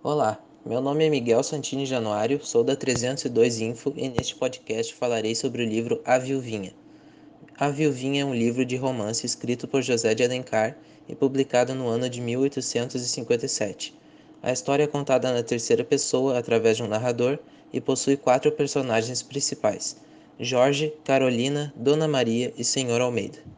Olá, meu nome é Miguel Santini Januário, sou da 302 Info e neste podcast falarei sobre o livro A Viuvinha. A Viuvinha é um livro de romance escrito por José de Alencar e publicado no ano de 1857. A história é contada na terceira pessoa através de um narrador e possui quatro personagens principais: Jorge, Carolina, Dona Maria e Senhor Almeida.